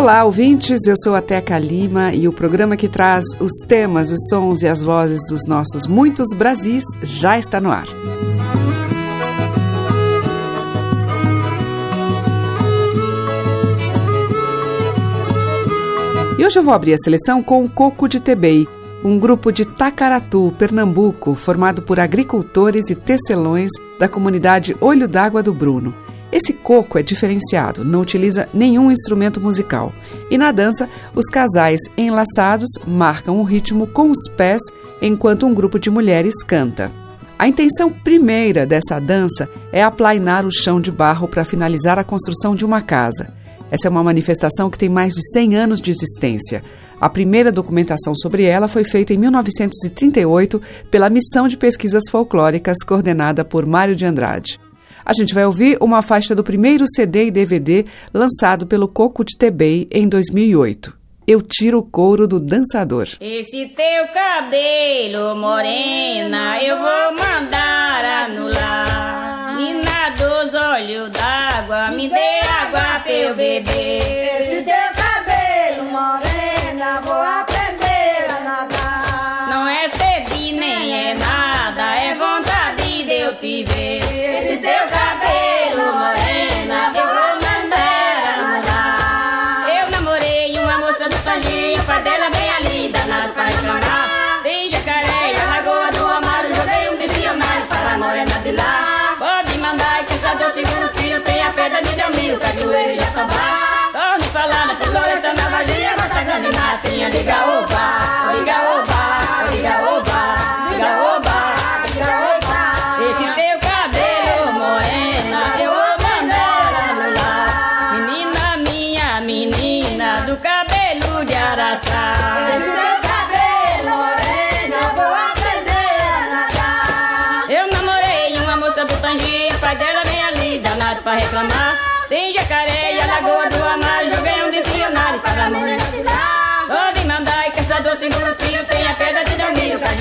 Olá, ouvintes. Eu sou a Teca Lima e o programa que traz os temas, os sons e as vozes dos nossos muitos Brasis já está no ar. E hoje eu vou abrir a seleção com o Coco de Tebei, um grupo de Tacaratu, Pernambuco, formado por agricultores e tecelões da comunidade Olho d'Água do Bruno. Esse coco é diferenciado, não utiliza nenhum instrumento musical. E na dança, os casais enlaçados marcam o ritmo com os pés enquanto um grupo de mulheres canta. A intenção primeira dessa dança é aplainar o chão de barro para finalizar a construção de uma casa. Essa é uma manifestação que tem mais de 100 anos de existência. A primeira documentação sobre ela foi feita em 1938 pela Missão de Pesquisas Folclóricas coordenada por Mário de Andrade. A gente vai ouvir uma faixa do primeiro CD e DVD lançado pelo Coco de Tebei em 2008. Eu tiro o couro do dançador. Esse teu cabelo, morena, eu vou mandar anular. Nina dos olhos d'água, me dê água pra eu beber. Esse teu cabelo, morena, eu vou mandar a nadar. Eu namorei uma moça do Tanginho, pai dela bem ali, danado para reclamar. Tem jacaré, a lagoa do Amaro, joguei um dicionário para a morena de lá. Pode mandar que essa doce grutinho tem a pedra de Delmiro, cajueiro e jatobá. Torne falar na floresta, na Varginha, Matagana e Matinha, diga oba,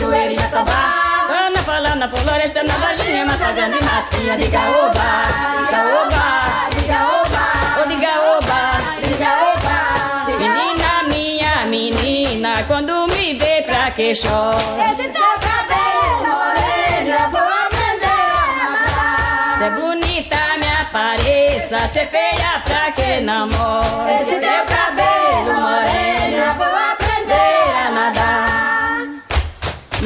Cajueiro e jatobá. Ana falando na floresta, na Varginha, Matagana e Matinha, diga oba, diga oba, diga oba, oh diga oba, diga oba. Menina minha, menina, quando me vê pra que chora. Esse teu cabelo, morena, vou aprender a nadar. Se é bonita, me apareça, se é feia pra que namora. Esse teu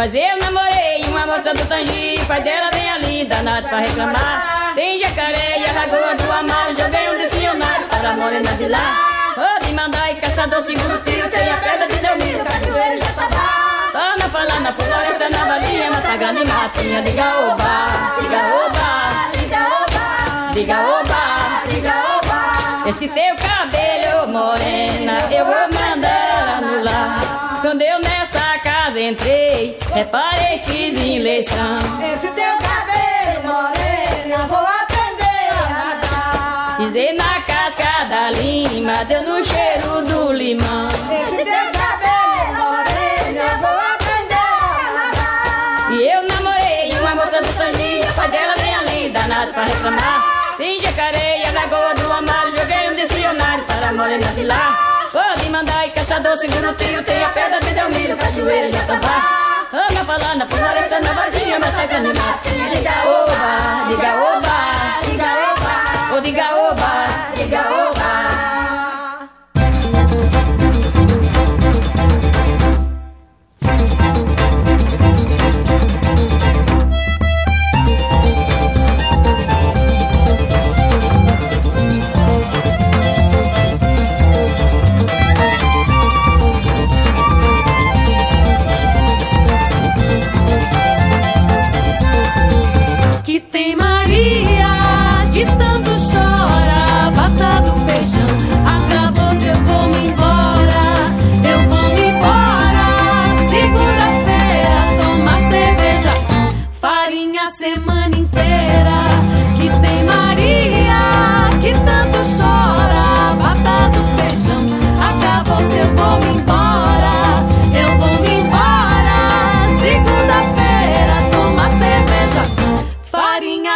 Mas eu namorei uma moça do Tangi, pai dela vem ali, danado pra reclamar. Tem jacaré e a lagoa do Amar, joguei um dicionário para a morena de lá. Pode mandar e caçador seguro tio, tem a pedra de Delmiro, cajueiro e jatobá. Ana falar na floresta, na valinha, matagana e matinha, diga oba, diga oba, diga oba, diga oba, diga. Esse teu cabelo, morena, eu vou reparei, fiz eleição. Esse teu cabelo, morena, vou aprender a nadar. Pisei na casca da lima, deu no cheiro do limão. Esse teu cabelo, morena, vou aprender a nadar. E eu namorei uma moça do Tangi, pai dela vem ali, danado pra reclamar. Tem jacaré e a lagoa do Amar, joguei um dicionário para a morena de lá. Pode mandar e caçador, segura o tio, tem a pedra de Delmiro, cajueiro e jatobá. Ana falando floresta, na Varginha, matagana e matinha, diga oba, diga oba, diga oba, oh diga oba, diga oba.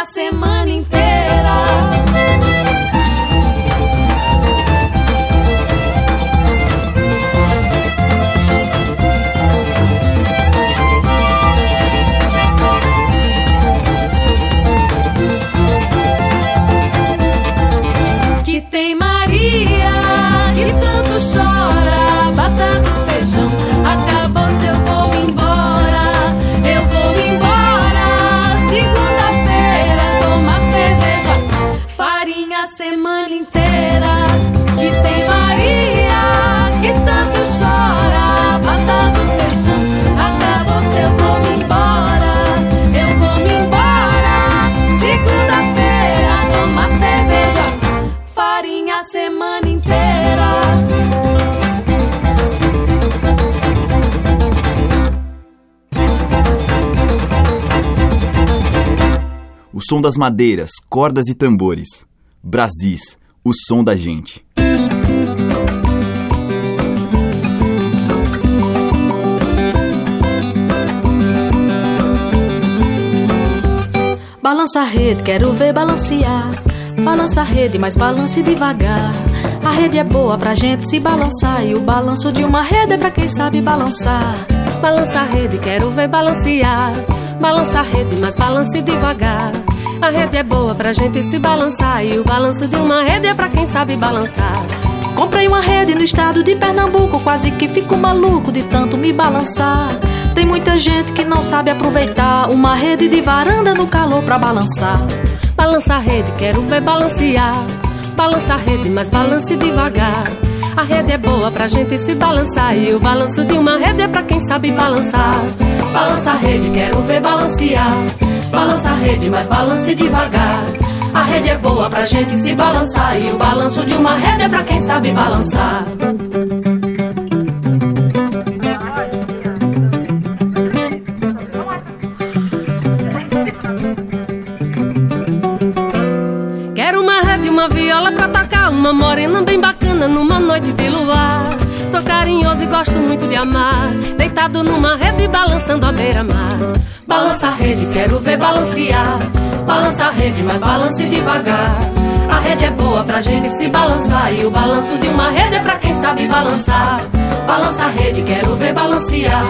semana. Som das madeiras, cordas e tambores. Brasis, o som da gente. Balança a rede, quero ver balancear. Balança a rede, mas balance devagar. A rede é boa pra gente se balançar. E o balanço de uma rede é pra quem sabe balançar. Balança a rede, quero ver balancear. Balança a rede, mas balance devagar. A rede é boa pra gente se balançar. E o balanço de uma rede é pra quem sabe balançar. Comprei uma rede no estado de Pernambuco, quase que fico maluco de tanto me balançar. Tem muita gente que não sabe aproveitar uma rede de varanda no calor pra balançar. Balança a rede, quero ver balancear. Balança a rede, mas balance devagar. A rede é boa pra gente se balançar e o balanço de uma rede é pra quem sabe balançar. Balança a rede, quero ver balancear. Balança a rede, mas balance devagar. A rede é boa pra gente se balançar e o balanço de uma rede é pra quem sabe balançar. Quero uma rede, uma viola pra tocar, uma morena bem bacana numa noite de luar. Sou carinhoso e gosto muito de amar, deitado numa rede balançando a beira-mar. Balança a rede, quero ver balancear. Balança a rede, mas balance devagar. A rede é boa pra gente se balançar. E o balanço de uma rede é pra quem sabe balançar. Balança a rede, quero ver balancear.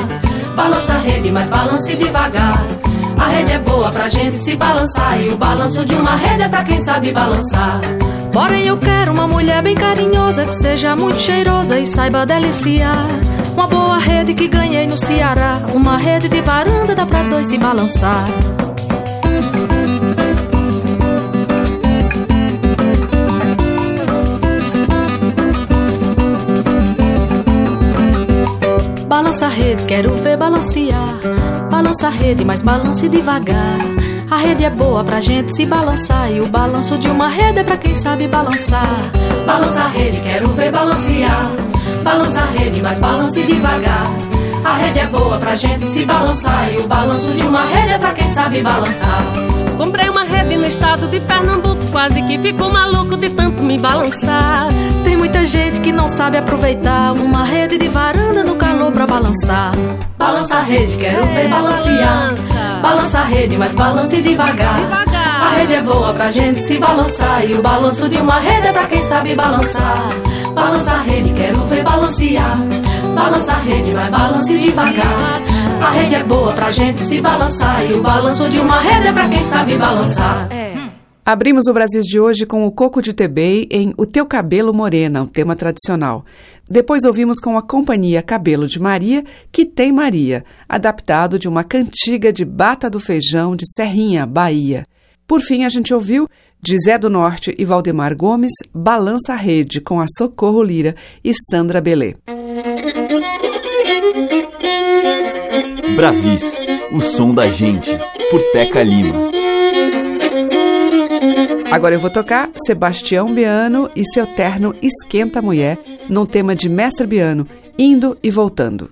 Balança a rede, mas balance devagar. A rede é boa pra gente se balançar. E o balanço de uma rede é pra quem sabe balançar. Porém, eu quero uma mulher bem carinhosa, que seja muito cheirosa e saiba deliciar. Uma boa rede que ganhei no Ceará. Uma rede de varanda dá pra dois se balançar. Balança a rede, quero ver balancear. Balança a rede, mas balance devagar. A rede é boa pra gente se balançar. E o balanço de uma rede é pra quem sabe balançar. Balança a rede, quero ver balancear. Balança a rede, mas balance devagar. A rede é boa pra gente se balançar. E o balanço de uma rede é pra quem sabe balançar. Comprei uma rede no estado de Pernambuco, quase que ficou maluco de tanto me balançar. Tem muita gente que não sabe aproveitar uma rede de varanda no calor pra balançar. Balança a rede, quero ver balancear. Balança a rede, mas balance devagar. Devagar. A rede é boa pra gente se balançar. E o balanço de uma rede é pra quem sabe balançar. Balança a rede, quero ver balancear. Balança a rede, mas balance devagar. A rede é boa pra gente se balançar. E o balanço de uma rede é pra quem sabe balançar. Abrimos o Brasil de hoje com o Coco de Tebei em O Teu Cabelo Morena, um tema tradicional. Depois ouvimos com a companhia Cabelo de Maria, que tem Maria, adaptado de uma cantiga de Bata do Feijão de Serrinha, Bahia. Por fim, a gente ouviu de Zé do Norte e Valdemar Gomes, Balança a Rede, com a Socorro Lira e Sandra Belê. Brasis, o som da gente, por Teca Lima. Agora eu vou tocar Sebastião Biano e seu terno Esquenta Mulher, num tema de Mestre Biano, indo e voltando.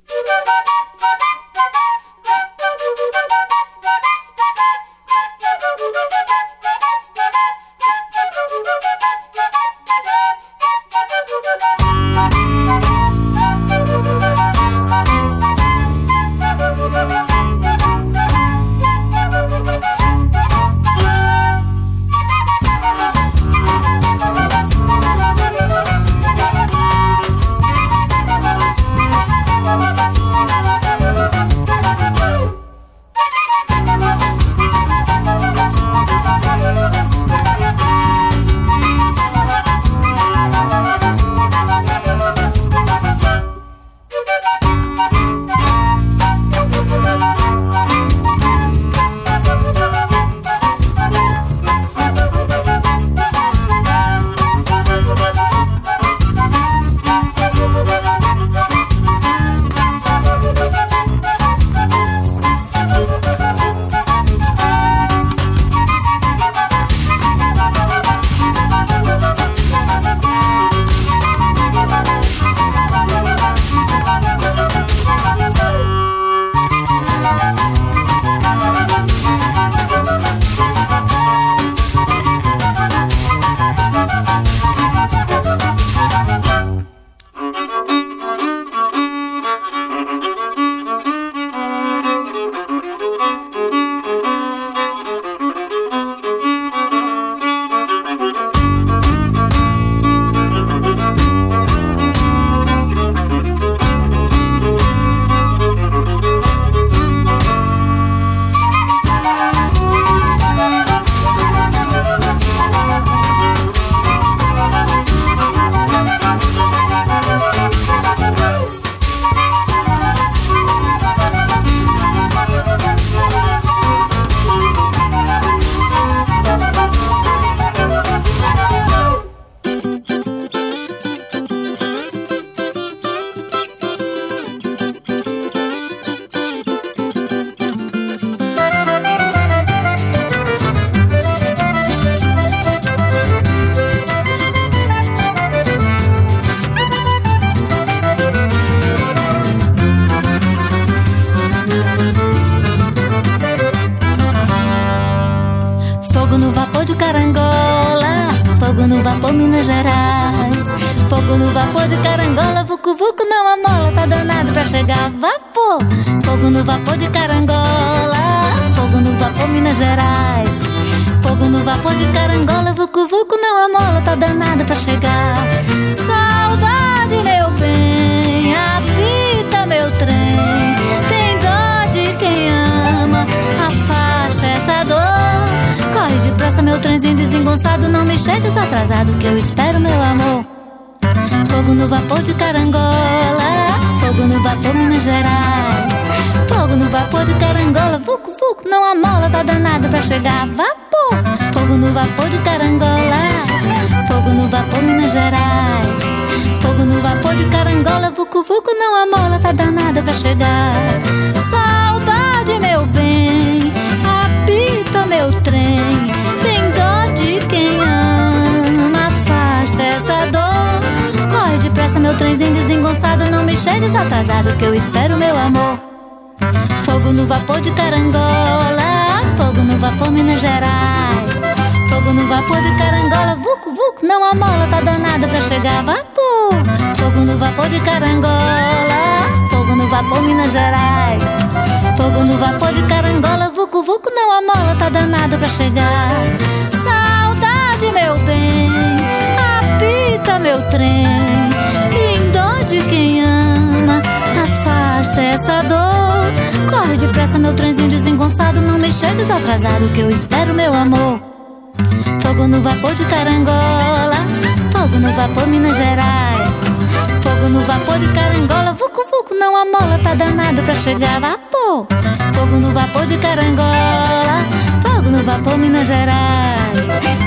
Vapor Minas Gerais. Fogo no vapor de carangola, vucu vucu não amola, tá danado pra chegar vapor. Fogo no vapor de carangola, fogo no vapor Minas Gerais. Fogo no vapor de carangola, vucu vucu não amola, tá danado pra chegar. Saudade, meu trenzinho desengonçado, não me chegues atrasado, que eu espero meu amor. Fogo no vapor de carangola, fogo no vapor Minas Gerais. Fogo no vapor de carangola, vucu vucu, não amola, tá danado pra chegar. Vapor, fogo no vapor de carangola, fogo no vapor Minas Gerais. Fogo no vapor de carangola, vucu vucu, não amola, tá danado pra chegar. Saudade, meu bem, apita meu trem, trenzinho desengonçado. Não me chegues atrasado, que eu espero meu amor. Fogo no vapor de carangola, fogo no vapor Minas Gerais. Fogo no vapor de carangola, vucu vucu, não amola, tá danado pra chegar vapor. Fogo no vapor de carangola, fogo no vapor Minas Gerais. Fogo no vapor de carangola, vucu vucu, não amola, tá danado pra chegar. Saudade, meu bem, apita meu trem Corre depressa, meu trenzinho desengonçado. Não me chegues atrasado, que eu espero meu amor. Fogo no vapor de carangola. Fogo no vapor Minas Gerais. Fogo no vapor de carangola. Vucu, vucu, não amola, tá danado pra chegar vapor. Fogo no vapor de carangola. Fogo no vapor Minas Gerais.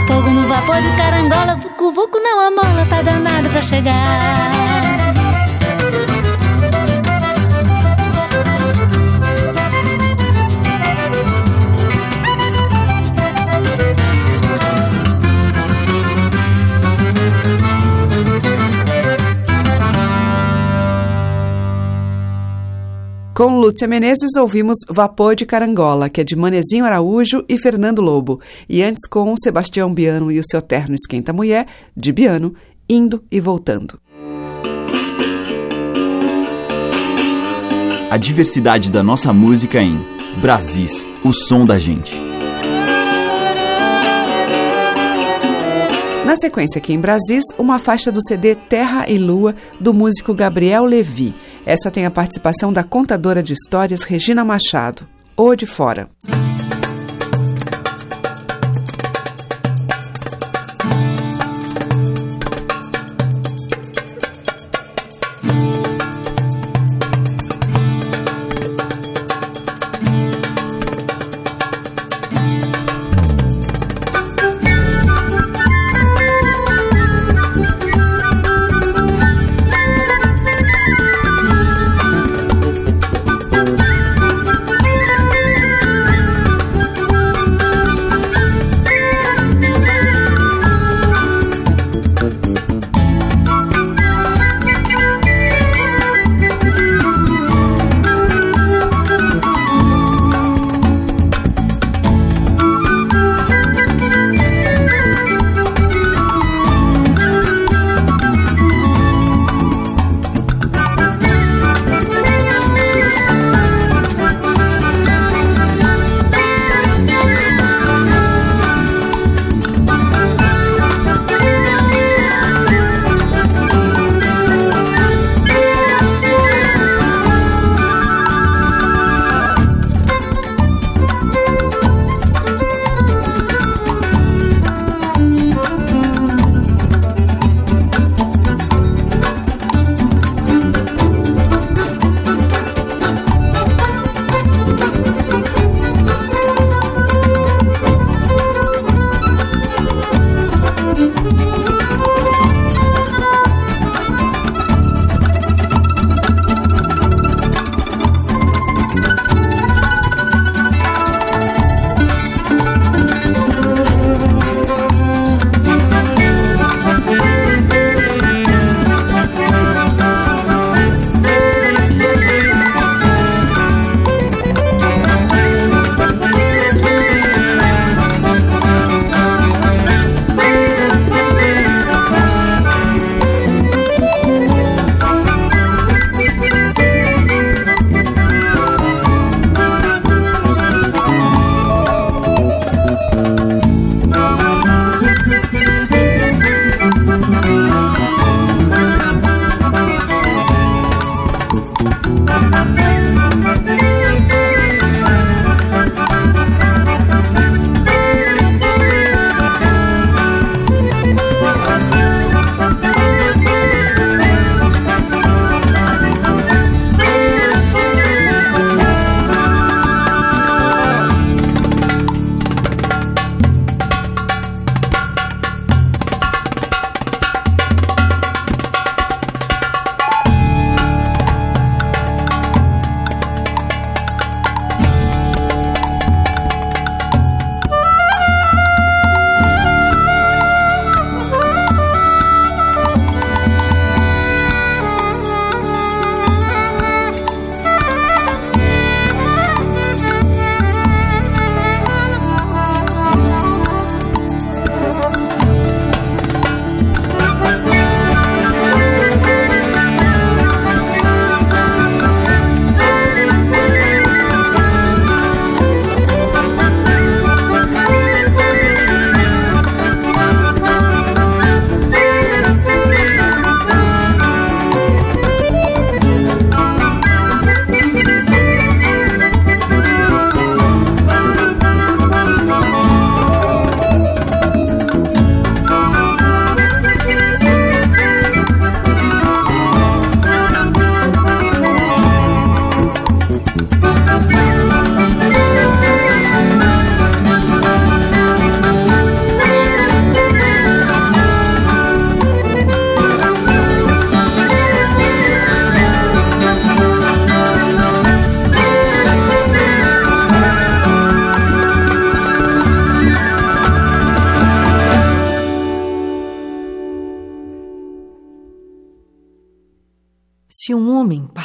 Fogo no vapor de carangola. Vucu, vucu, não amola, tá danado pra chegar. Com Lúcia Menezes ouvimos Vapor de Carangola, que é de Manezinho Araújo e Fernando Lobo. E antes com Sebastião Biano e o seu terno Esquenta Mulher, de Biano, indo e voltando. A diversidade da nossa música em Brasis, o som da gente. Na sequência aqui em Brasis, uma faixa do CD Terra e Lua, do músico Gabriel Levi. Essa tem a participação da contadora de histórias Regina Machado. Ou de fora.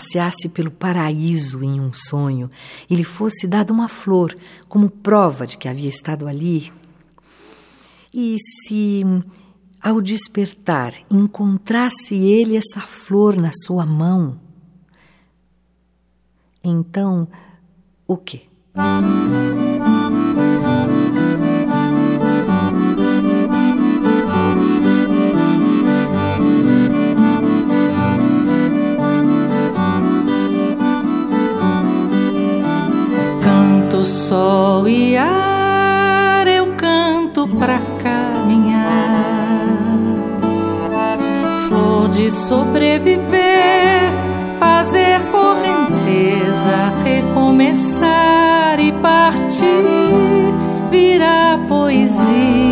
Passeasse pelo paraíso em um sonho e lhe fosse dada uma flor como prova de que havia estado ali, e se ao despertar encontrasse ele essa flor na sua mão, então o quê? Sol e ar eu canto pra caminhar, flor de sobreviver, fazer correnteza, recomeçar e partir, virar poesia.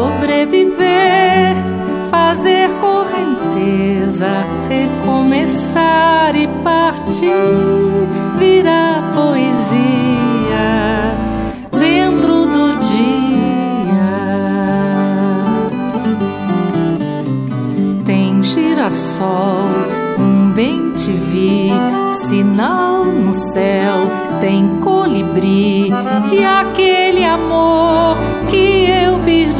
Sobreviver, fazer correnteza, recomeçar e partir, virar poesia dentro do dia. Tem girassol, um bem te vi, sinal no céu, tem colibri e aquele amor que eu perdi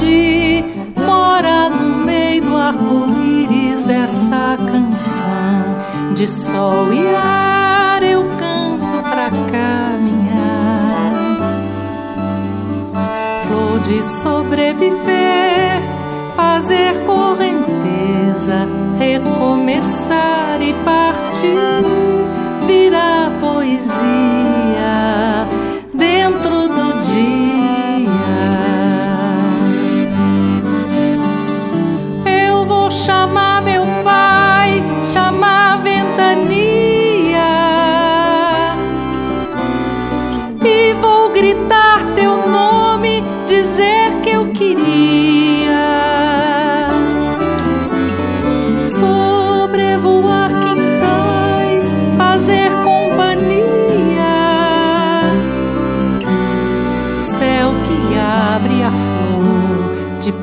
de sol e ar eu canto pra caminhar flor de sobreviver fazer correnteza recomeçar e partir virar poesia dentro do dia.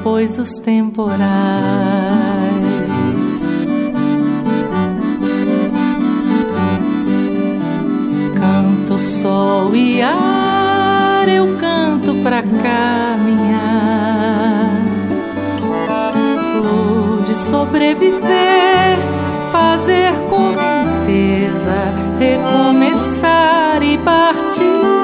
Depois dos temporais. Canto sol e ar, eu canto pra caminhar. Flor de sobreviver, fazer correnteza, recomeçar e partir,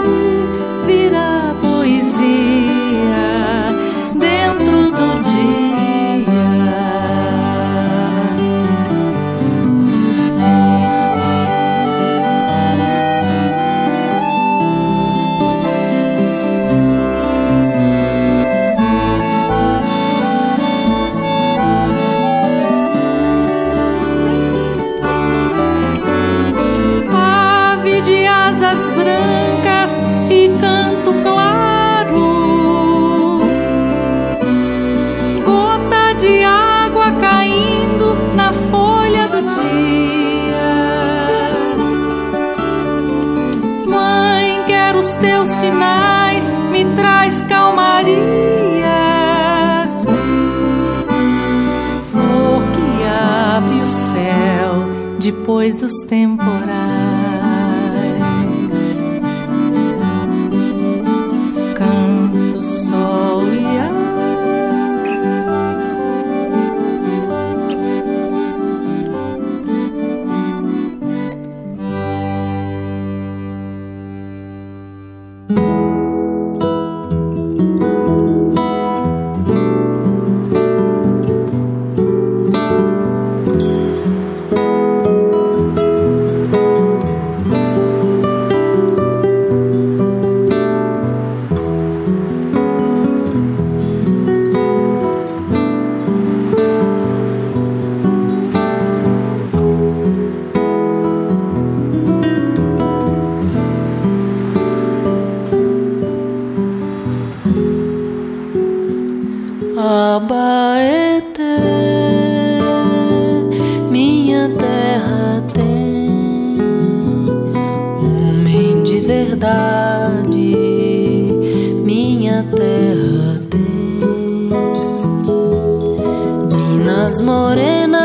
estás morena,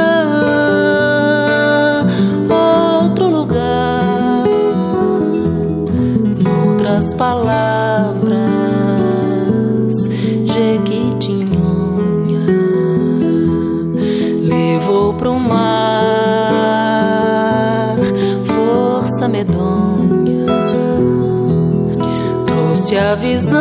outro lugar, outras palavras, jequitinhonha, levou pro mar, força medonha, trouxe a visão.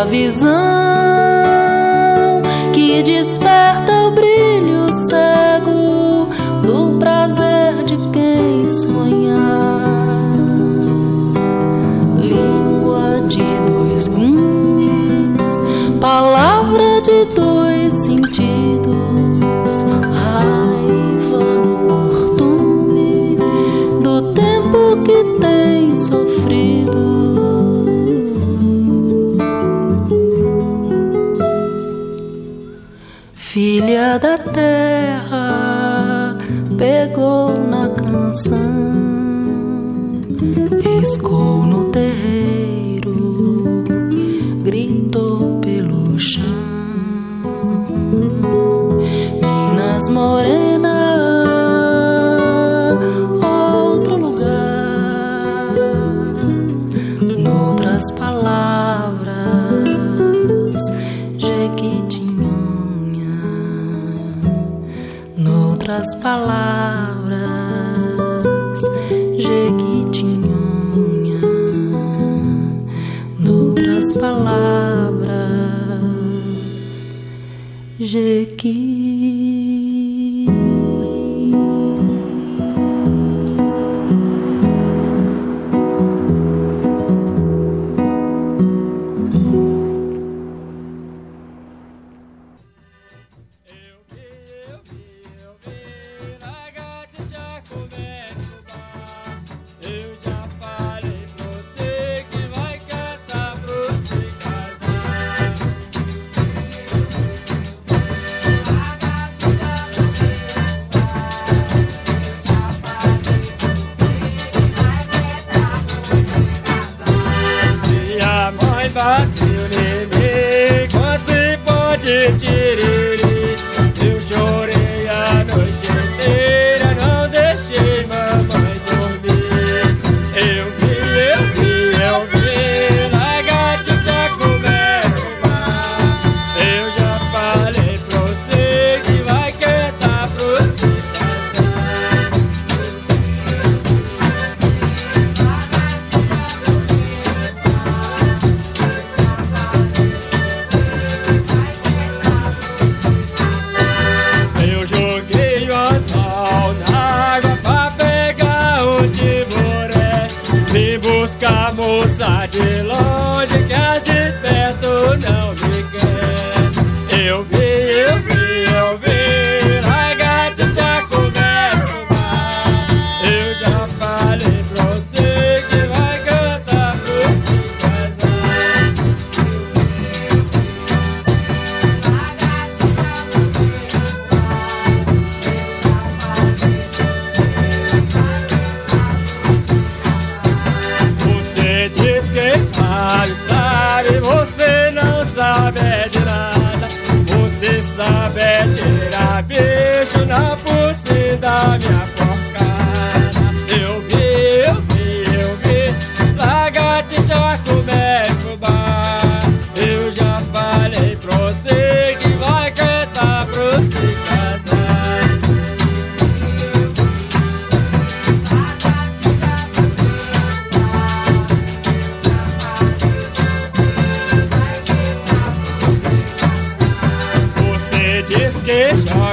escravizando. vai bater o neném, quase pode tirar.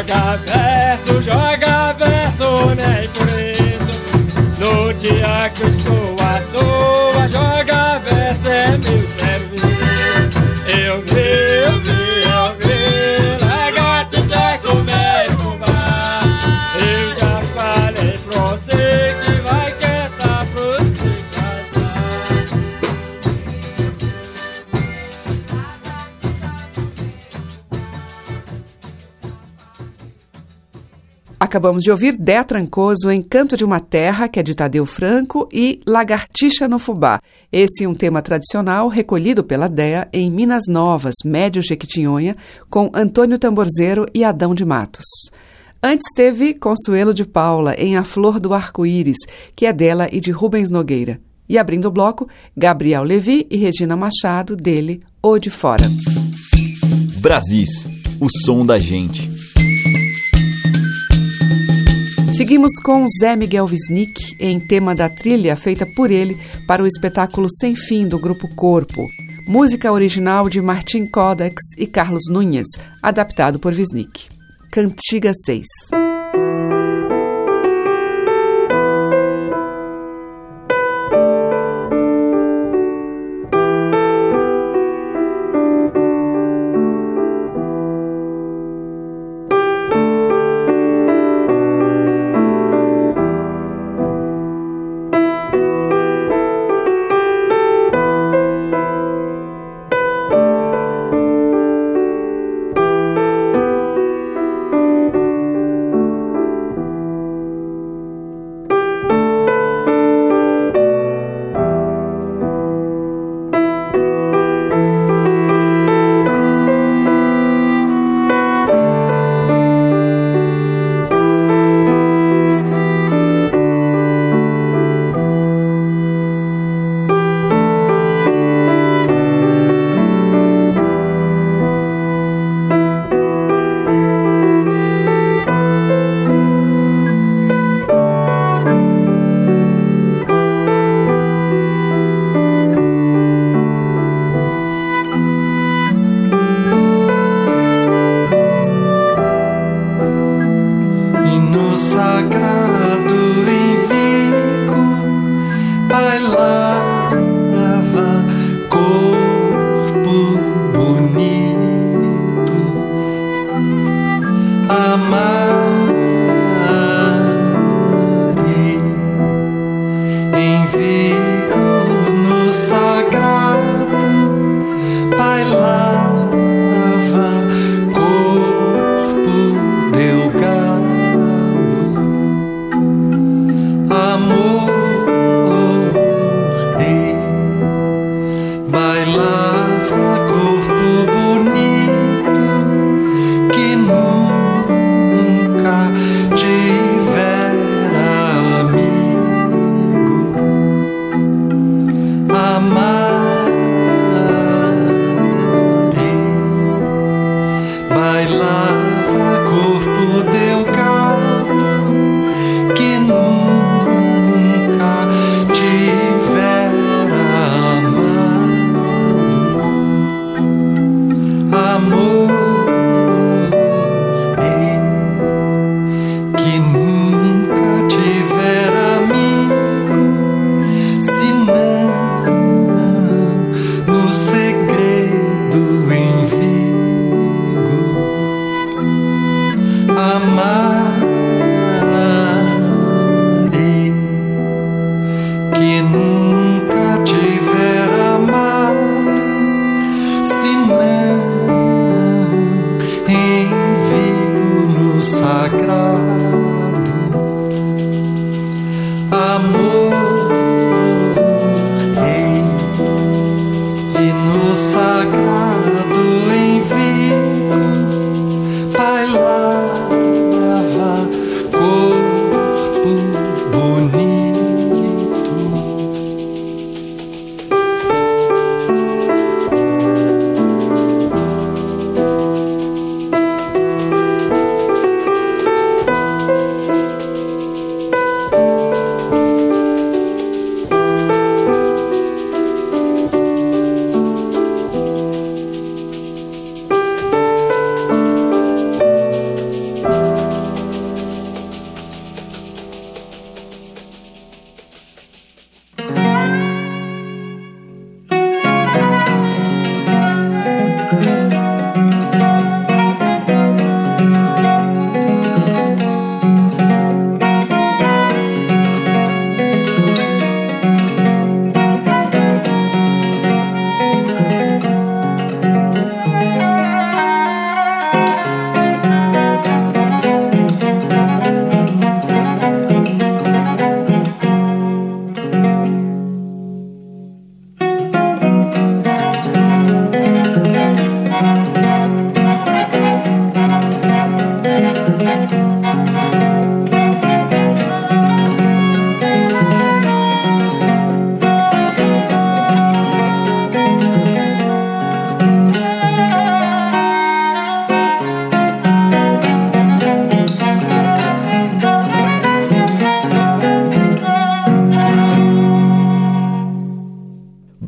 Gaga. Acabamos de ouvir Dé Trancoso em Canto de uma Terra, que é de Tadeu Franco, e Lagartixa no Fubá. Esse é um tema tradicional recolhido pela Dea em Minas Novas, Médio Jequitinhonha, com Antônio Tamborzeiro e Adão de Matos. Antes teve Consuelo de Paula em A Flor do Arco-Íris, que é dela e de Rubens Nogueira. E abrindo o bloco, Gabriel Levi e Regina Machado, dele, O de Fora. Brasis, o som da gente. Seguimos com Zé Miguel Wisnik em tema da trilha feita por ele para o espetáculo Sem Fim do grupo Corpo. Música original de Martim Codex e Carlos Nunes, adaptado por Wisnik. Cantiga 6.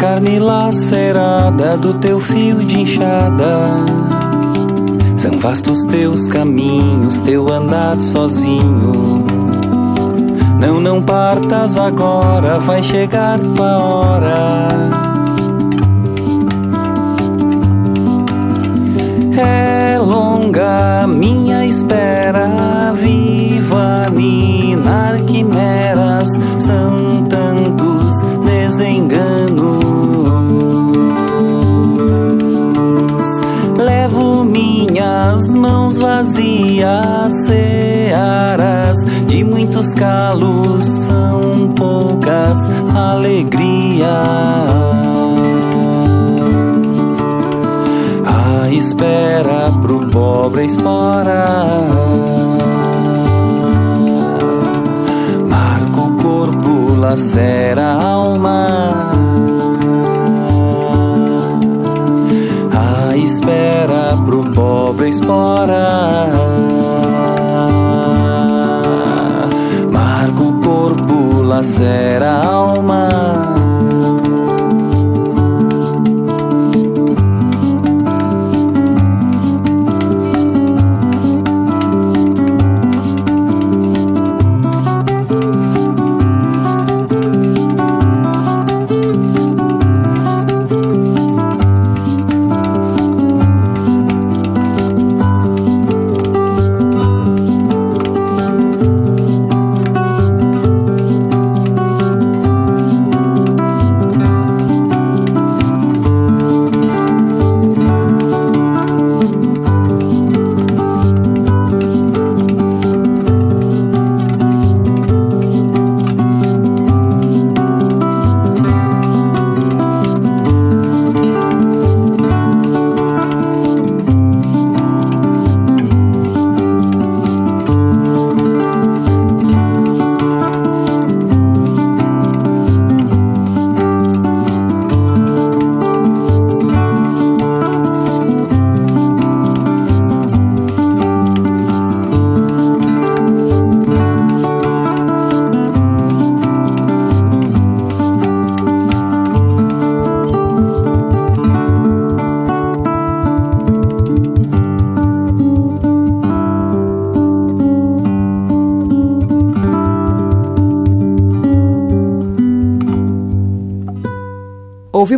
Carne lacerada do teu fio de enxada. São vastos teus caminhos, teu andar sozinho. Não, não partas agora, vai chegar tua hora. É longa minha espera, viva ninar quimeras, vazias, searas de muitos calos, são poucas alegrias. A espera pro pobre espora. Marca o corpo, lacera a alma. A espera pro pobre espora. Marca o corpo, lacera a alma.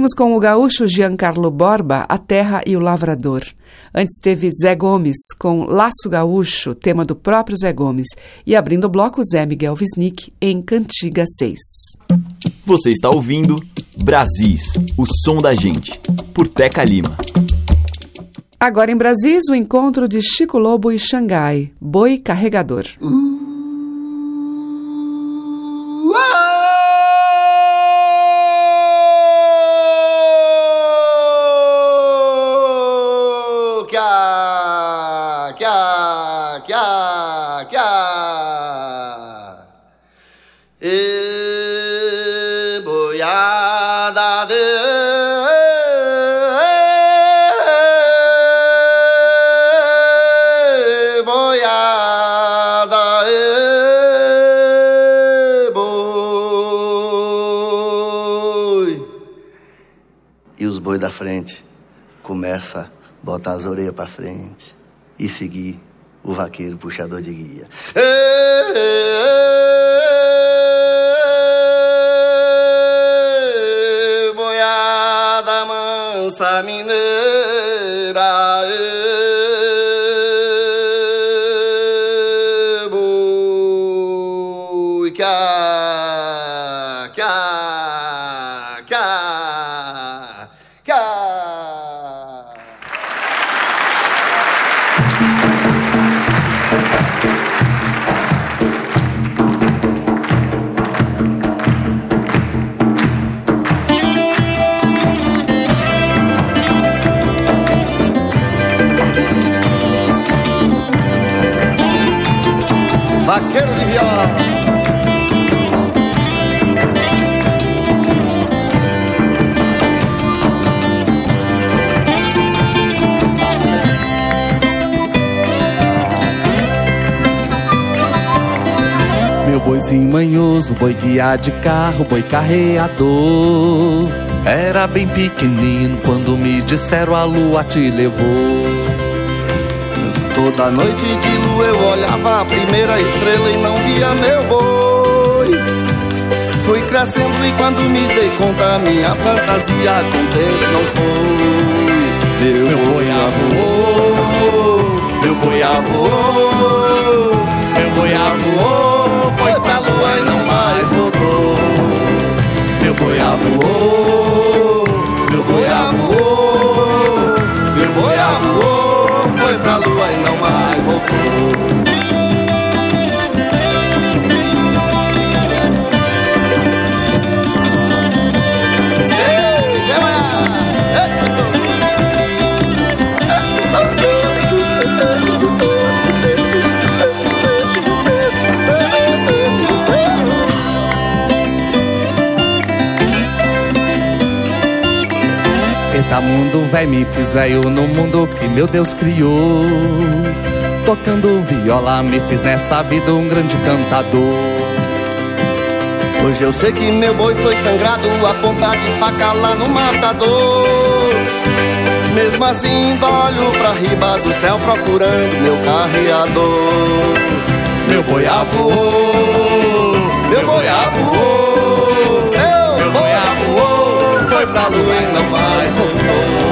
Ouvimos com o gaúcho Giancarlo Borba A Terra e o Lavrador. Antes teve Zé Gomes com Laço Gaúcho, tema do próprio Zé Gomes. E abrindo o bloco, Zé Miguel Wisnik em Cantiga 6. Você está ouvindo Brasis, o som da gente, por Teca Lima. Agora em Brasis, o encontro de Chico Lobo e Xangai, Boi Carregador. Uh. Começa a botar as orelhas para frente e seguir o vaqueiro puxador de guia. Ê, boiada mansa mineira. ê, Boizinho manhoso, boi guiar de carro, boi carreador. Era bem pequenino quando me disseram a lua te levou. Toda noite de lua eu olhava a primeira estrela e não via meu boi. Fui crescendo e quando me dei conta, minha fantasia contente não foi. Meu, Meu boi voou, meu boi voou, meu boi voou, Meu boi voou, meu boi voou, meu boi voou, foi pra lua e não mais voltou. Eita mundo, véi, me fiz velho no mundo que meu Deus criou. Tocando viola, me fiz nessa vida um grande cantador. Hoje eu sei que meu boi foi sangrado a ponta de faca lá no matador. Mesmo assim, olho pra riba do céu procurando meu carreador. Meu boi voou, voou, foi pra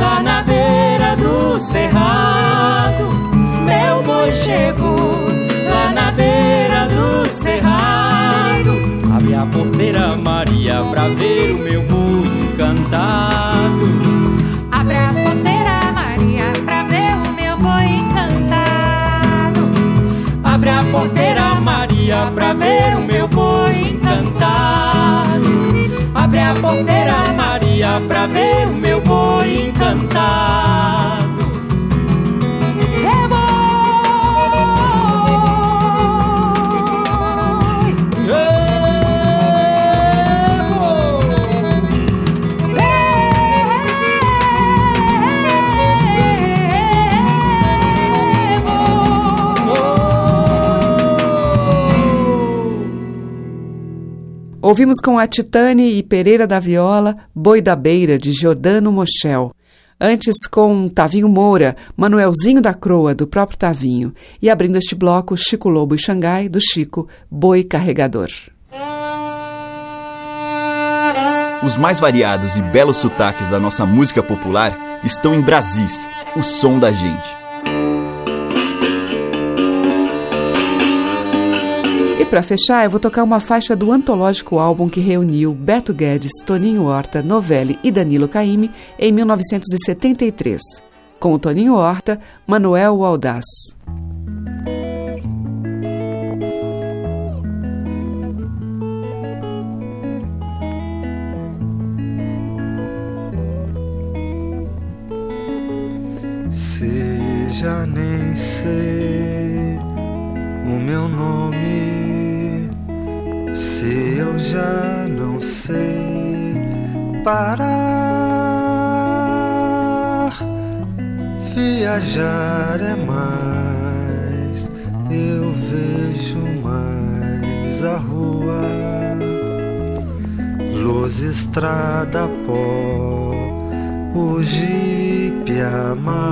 Lá na beira do cerrado, meu boi chegou. Lá na beira do cerrado, abre a porteira Maria pra ver o meu boi encantado. Abre a porteira, Maria, pra ver o meu boi encantado. Abre a porteira Maria pra ver o meu boi encantado. Abre a porteira Maria pra ver o meu boi encantado. Ouvimos com a Titane e Pereira da Viola, Boi da Beira, de Giordano Mochel. Antes com Tavinho Moura, Manuelzinho da Croa, do próprio Tavinho. E abrindo este bloco, Chico Lobo e Xangai, do Chico, Boi Carregador. Os mais variados e belos sotaques da nossa música popular estão em Brasis, o som da gente. E para fechar, eu vou tocar uma faixa do antológico álbum que reuniu Beto Guedes, Toninho Horta, Novelli e Danilo Caymmi em 1973. Com o Toninho Horta, Manuel o estrada, pó. O jipe amarelo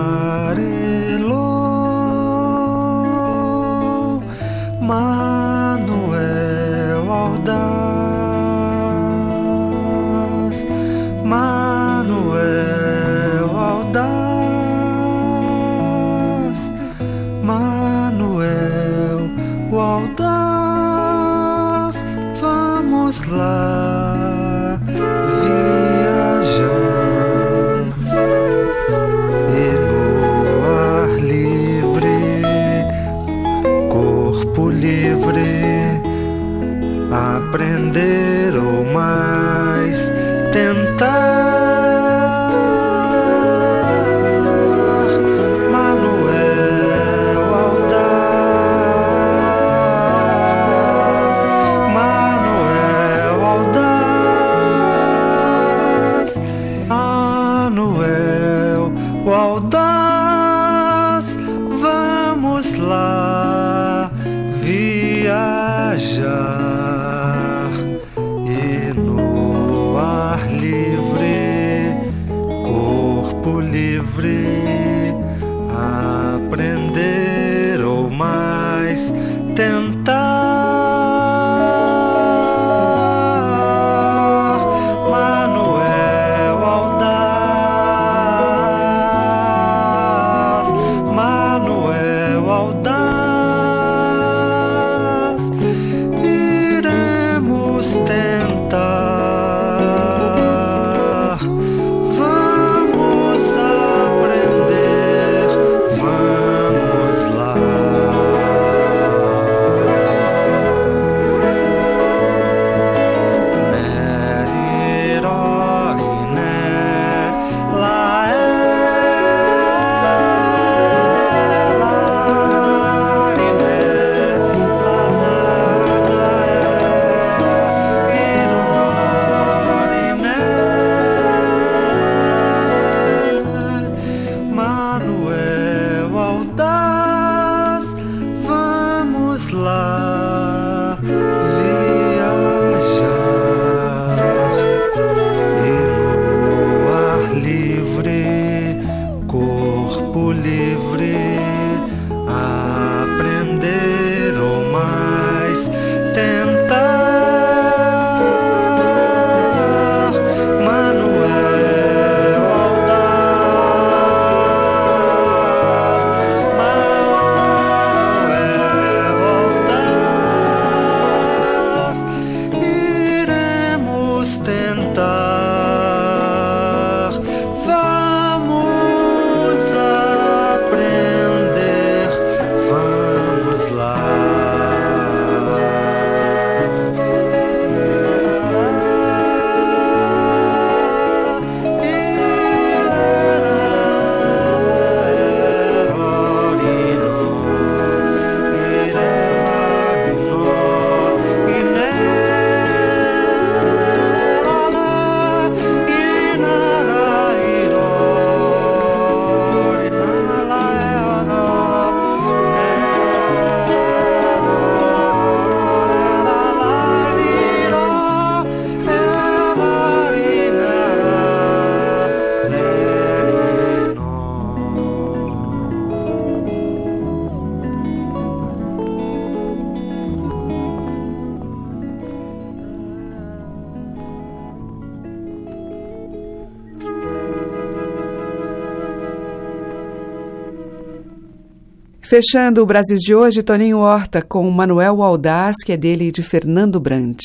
Fechando o Brasil de hoje, Toninho Horta com Manuel Aldaz, que é dele e de Fernando Brant.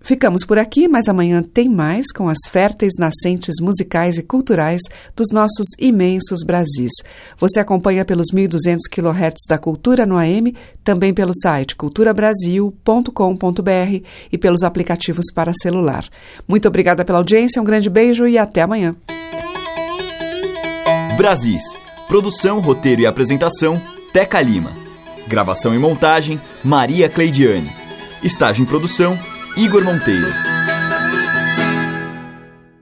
Ficamos por aqui, mas amanhã tem mais com as férteis nascentes musicais e culturais dos nossos imensos Brasis. Você acompanha pelos 1.200 kHz da Cultura no AM, também pelo site culturabrasil.com.br e pelos aplicativos para celular. Muito obrigada pela audiência, um grande beijo e até amanhã. Brasis. Produção, roteiro e apresentação, Teca Lima. Gravação e montagem, Maria Cleidiane. Estágio em produção, Igor Monteiro.